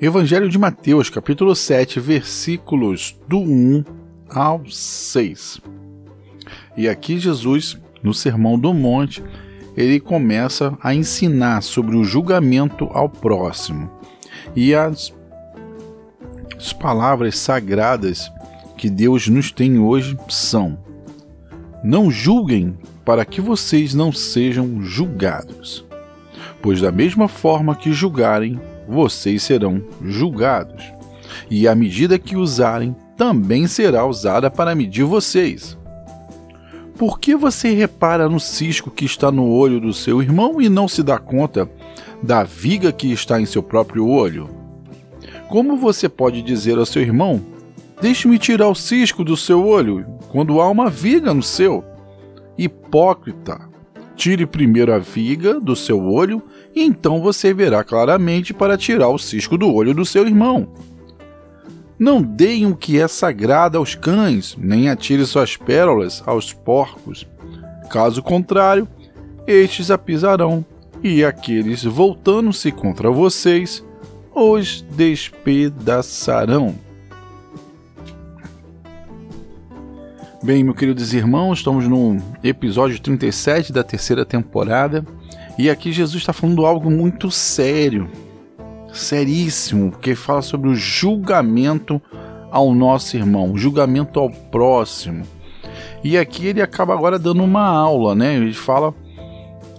Evangelho de Mateus, capítulo 7, versículos do 1 ao 6. E aqui Jesus, no Sermão do Monte, ele começa a ensinar sobre o julgamento ao próximo. E as, as palavras sagradas que Deus nos tem hoje são: Não julguem para que vocês não sejam julgados, pois da mesma forma que julgarem, vocês serão julgados, e a medida que usarem também será usada para medir vocês. Por que você repara no cisco que está no olho do seu irmão e não se dá conta da viga que está em seu próprio olho? Como você pode dizer ao seu irmão: Deixe-me tirar o cisco do seu olho, quando há uma viga no seu? Hipócrita! Tire primeiro a viga do seu olho e então você verá claramente para tirar o cisco do olho do seu irmão. Não deem o que é sagrado aos cães, nem atire suas pérolas aos porcos. Caso contrário, estes a pisarão, e aqueles, voltando-se contra vocês, os despedaçarão. Bem, meus queridos irmãos, estamos no episódio 37 da terceira temporada e aqui Jesus está falando algo muito sério, seríssimo, que fala sobre o julgamento ao nosso irmão, julgamento ao próximo. E aqui ele acaba agora dando uma aula, né? Ele fala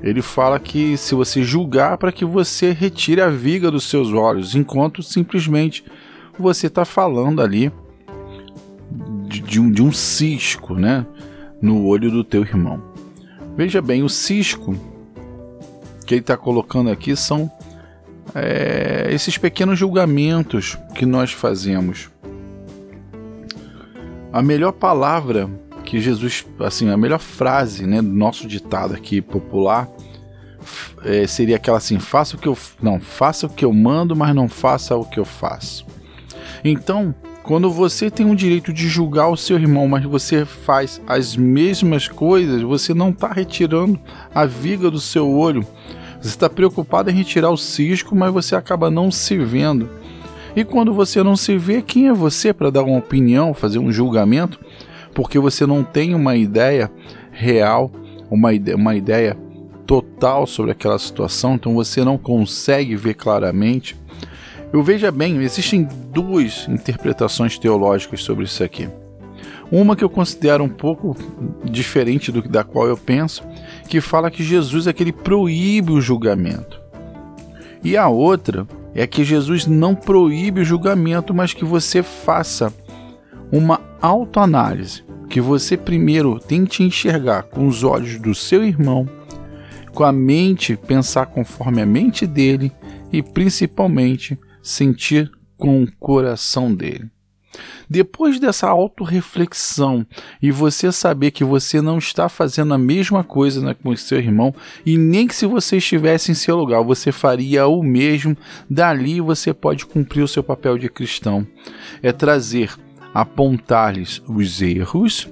ele fala que se você julgar para que você retire a viga dos seus olhos, enquanto simplesmente você está falando ali de, de, um, de um cisco, né? No olho do teu irmão. Veja bem, o cisco que ele está colocando aqui são é, esses pequenos julgamentos que nós fazemos. A melhor palavra que Jesus, assim, a melhor frase, né, do nosso ditado aqui popular, é, seria aquela assim: faça o que eu não faça o que eu mando, mas não faça o que eu faço. Então, quando você tem o direito de julgar o seu irmão, mas você faz as mesmas coisas, você não está retirando a viga do seu olho. Você está preocupado em retirar o cisco, mas você acaba não se vendo. E quando você não se vê, quem é você para dar uma opinião, fazer um julgamento? Porque você não tem uma ideia real, uma ideia, uma ideia total sobre aquela situação, então você não consegue ver claramente. Eu veja bem, existem duas interpretações teológicas sobre isso aqui. Uma que eu considero um pouco diferente do da qual eu penso, que fala que Jesus é que ele proíbe o julgamento. E a outra é que Jesus não proíbe o julgamento, mas que você faça uma autoanálise, que você primeiro tente enxergar com os olhos do seu irmão, com a mente pensar conforme a mente dele e principalmente sentir com o coração dele. Depois dessa autorreflexão e você saber que você não está fazendo a mesma coisa né, com seu irmão, e nem que se você estivesse em seu lugar você faria o mesmo, dali você pode cumprir o seu papel de cristão. É trazer, apontar-lhes os erros,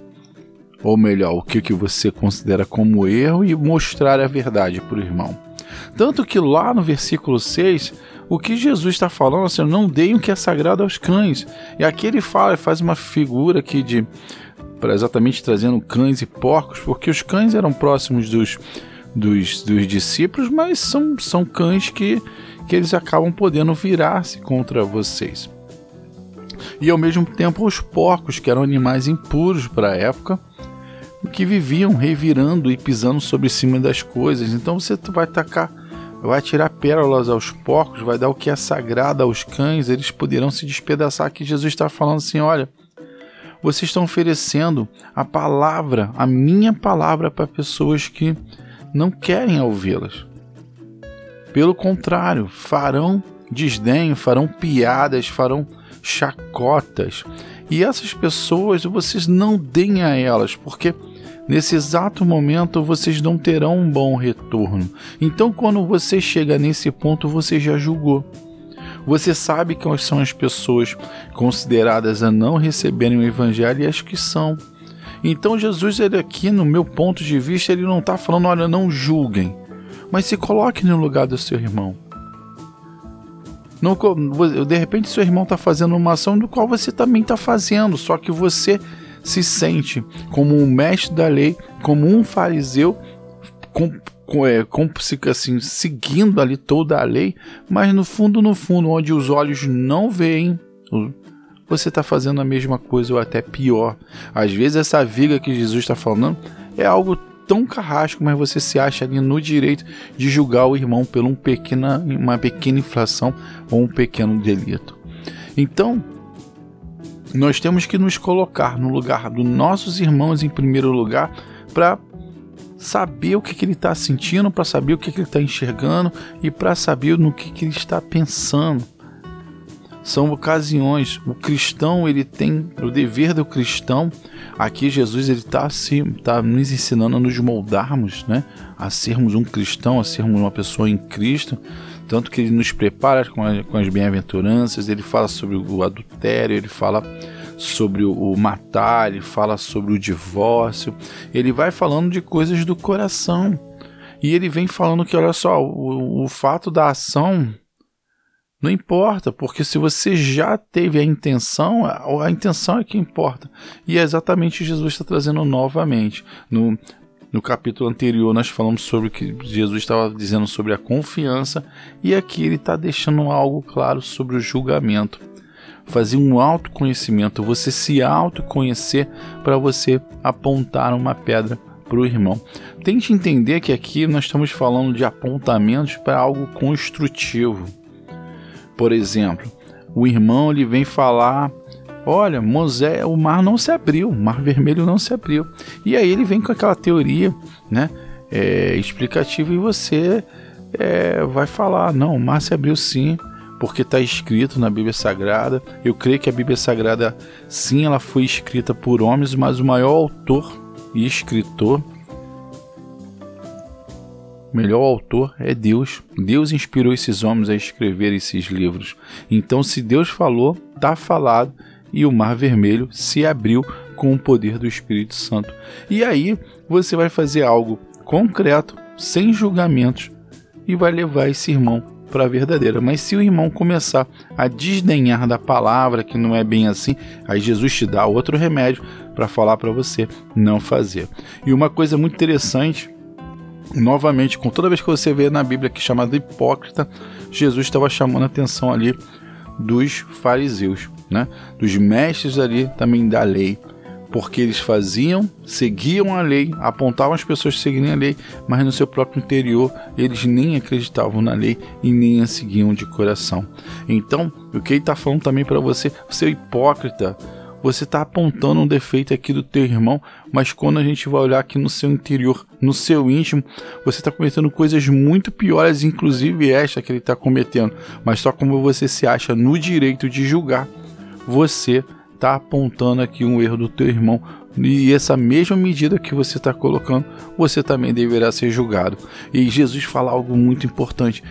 ou melhor, o que, que você considera como erro, e mostrar a verdade para o irmão. Tanto que lá no versículo 6 o que Jesus está falando, assim, não deem o que é sagrado aos cães. E aqui ele fala, faz uma figura aqui de para exatamente trazendo cães e porcos, porque os cães eram próximos dos, dos, dos discípulos, mas são, são cães que, que eles acabam podendo virar-se contra vocês. E ao mesmo tempo os porcos, que eram animais impuros para a época, que viviam revirando e pisando sobre cima das coisas. Então você vai tacar vai tirar pérolas aos porcos, vai dar o que é sagrado aos cães, eles poderão se despedaçar. Aqui Jesus está falando assim: olha, vocês estão oferecendo a palavra, a minha palavra, para pessoas que não querem ouvi-las. Pelo contrário, farão desdém, farão piadas, farão chacotas. E essas pessoas vocês não deem a elas, porque Nesse exato momento vocês não terão um bom retorno. Então, quando você chega nesse ponto, você já julgou. Você sabe quais são as pessoas consideradas a não receberem o evangelho e as que são. Então, Jesus, ele aqui, no meu ponto de vista, ele não está falando, olha, não julguem. Mas se coloque no lugar do seu irmão. De repente, seu irmão está fazendo uma ação do qual você também está fazendo, só que você se sente como um mestre da lei, como um fariseu, com, com, é, com, assim, seguindo ali toda a lei, mas no fundo, no fundo, onde os olhos não veem, você está fazendo a mesma coisa ou até pior. Às vezes, essa viga que Jesus está falando é algo tão carrasco, mas você se acha ali no direito de julgar o irmão por um pequena, uma pequena inflação ou um pequeno delito. Então, nós temos que nos colocar no lugar dos nossos irmãos em primeiro lugar para saber o que, que ele está sentindo, para saber o que, que ele está enxergando e para saber no que, que ele está pensando são ocasiões. O cristão ele tem o dever do cristão. Aqui Jesus ele está assim, tá nos ensinando a nos moldarmos, né, a sermos um cristão, a sermos uma pessoa em Cristo. Tanto que ele nos prepara com, a, com as bem-aventuranças. Ele fala sobre o adultério, ele fala sobre o, matar, ele fala sobre o divórcio. Ele vai falando de coisas do coração. E ele vem falando que, olha só, o, o fato da ação não importa, porque se você já teve a intenção, a, a intenção é que importa. E é exatamente Jesus está trazendo novamente. No, no capítulo anterior, nós falamos sobre o que Jesus estava dizendo sobre a confiança, e aqui ele está deixando algo claro sobre o julgamento. Fazer um autoconhecimento, você se autoconhecer para você apontar uma pedra para o irmão. Tente entender que aqui nós estamos falando de apontamentos para algo construtivo por exemplo, o irmão ele vem falar: Olha, Moisés, o mar não se abriu, o mar vermelho não se abriu. E aí ele vem com aquela teoria né, é, explicativa e você é, vai falar: Não, o mar se abriu sim, porque está escrito na Bíblia Sagrada. Eu creio que a Bíblia Sagrada, sim, ela foi escrita por homens, mas o maior autor e escritor o melhor autor é Deus. Deus inspirou esses homens a escrever esses livros. Então, se Deus falou, está falado e o Mar Vermelho se abriu com o poder do Espírito Santo. E aí você vai fazer algo concreto, sem julgamentos, e vai levar esse irmão para a verdadeira. Mas se o irmão começar a desdenhar da palavra, que não é bem assim, aí Jesus te dá outro remédio para falar para você não fazer. E uma coisa muito interessante novamente, com toda vez que você vê na Bíblia que é chamado hipócrita, Jesus estava chamando a atenção ali dos fariseus, né? Dos mestres ali também da lei, porque eles faziam, seguiam a lei, apontavam as pessoas seguirem a lei, mas no seu próprio interior eles nem acreditavam na lei e nem a seguiam de coração. Então, o que ele está falando também para você, você é hipócrita, você está apontando um defeito aqui do teu irmão, mas quando a gente vai olhar aqui no seu interior, no seu íntimo, você está cometendo coisas muito piores, inclusive esta que ele está cometendo. Mas só como você se acha no direito de julgar, você está apontando aqui um erro do teu irmão. E essa mesma medida que você está colocando, você também deverá ser julgado. E Jesus fala algo muito importante: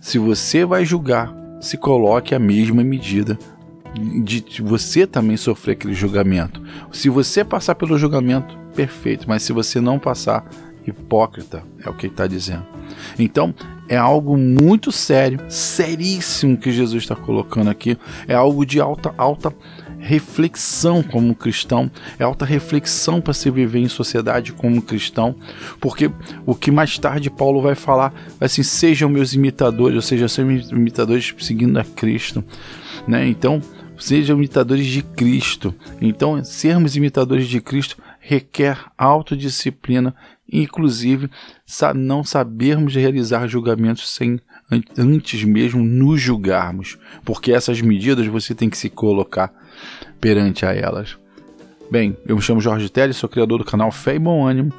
se você vai julgar, se coloque a mesma medida de você também sofrer aquele julgamento. Se você passar pelo julgamento, perfeito, mas se você não passar, hipócrita, é o que ele está dizendo. Então, é algo muito sério, seríssimo que Jesus está colocando aqui. É algo de alta, alta reflexão como cristão, é alta reflexão para se viver em sociedade como cristão, porque o que mais tarde Paulo vai falar, assim, sejam meus imitadores, ou seja, sejam imitadores seguindo a Cristo, né? Então, sejam imitadores de Cristo. Então, sermos imitadores de Cristo requer autodisciplina, inclusive não sabermos realizar julgamentos sem antes mesmo nos julgarmos, porque essas medidas você tem que se colocar perante a elas. Bem, eu me chamo Jorge Teles, sou criador do canal Fé e Bom Ânimo.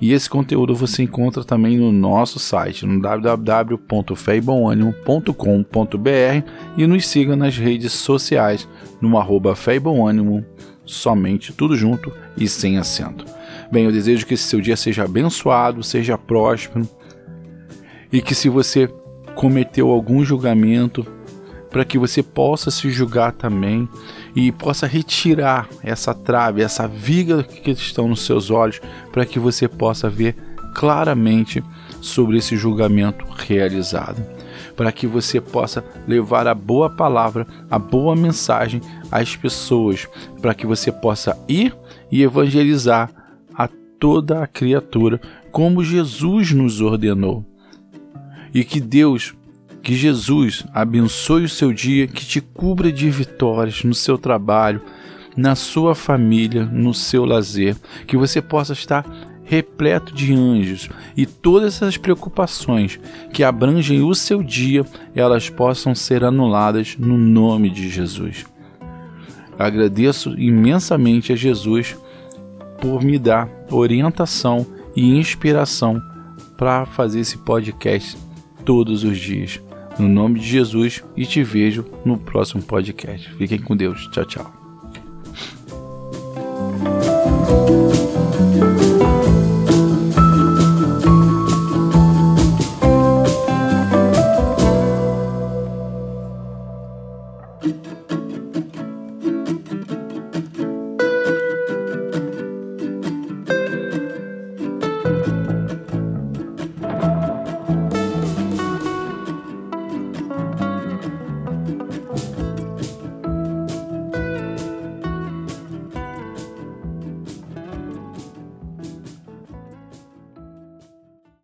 E esse conteúdo você encontra também no nosso site, no www.feibonanimo.com.br e nos siga nas redes sociais no arroba Feibonânimo, somente tudo junto e sem acento. Bem, eu desejo que esse seu dia seja abençoado, seja próspero e que se você cometeu algum julgamento, para que você possa se julgar também e possa retirar essa trave, essa viga que estão nos seus olhos, para que você possa ver claramente sobre esse julgamento realizado, para que você possa levar a boa palavra, a boa mensagem às pessoas, para que você possa ir e evangelizar a toda a criatura, como Jesus nos ordenou. E que Deus, que Jesus abençoe o seu dia, que te cubra de vitórias no seu trabalho, na sua família, no seu lazer, que você possa estar repleto de anjos e todas essas preocupações que abrangem o seu dia, elas possam ser anuladas no nome de Jesus. Agradeço imensamente a Jesus por me dar orientação e inspiração para fazer esse podcast todos os dias. No nome de Jesus e te vejo no próximo podcast. Fiquem com Deus. Tchau, tchau.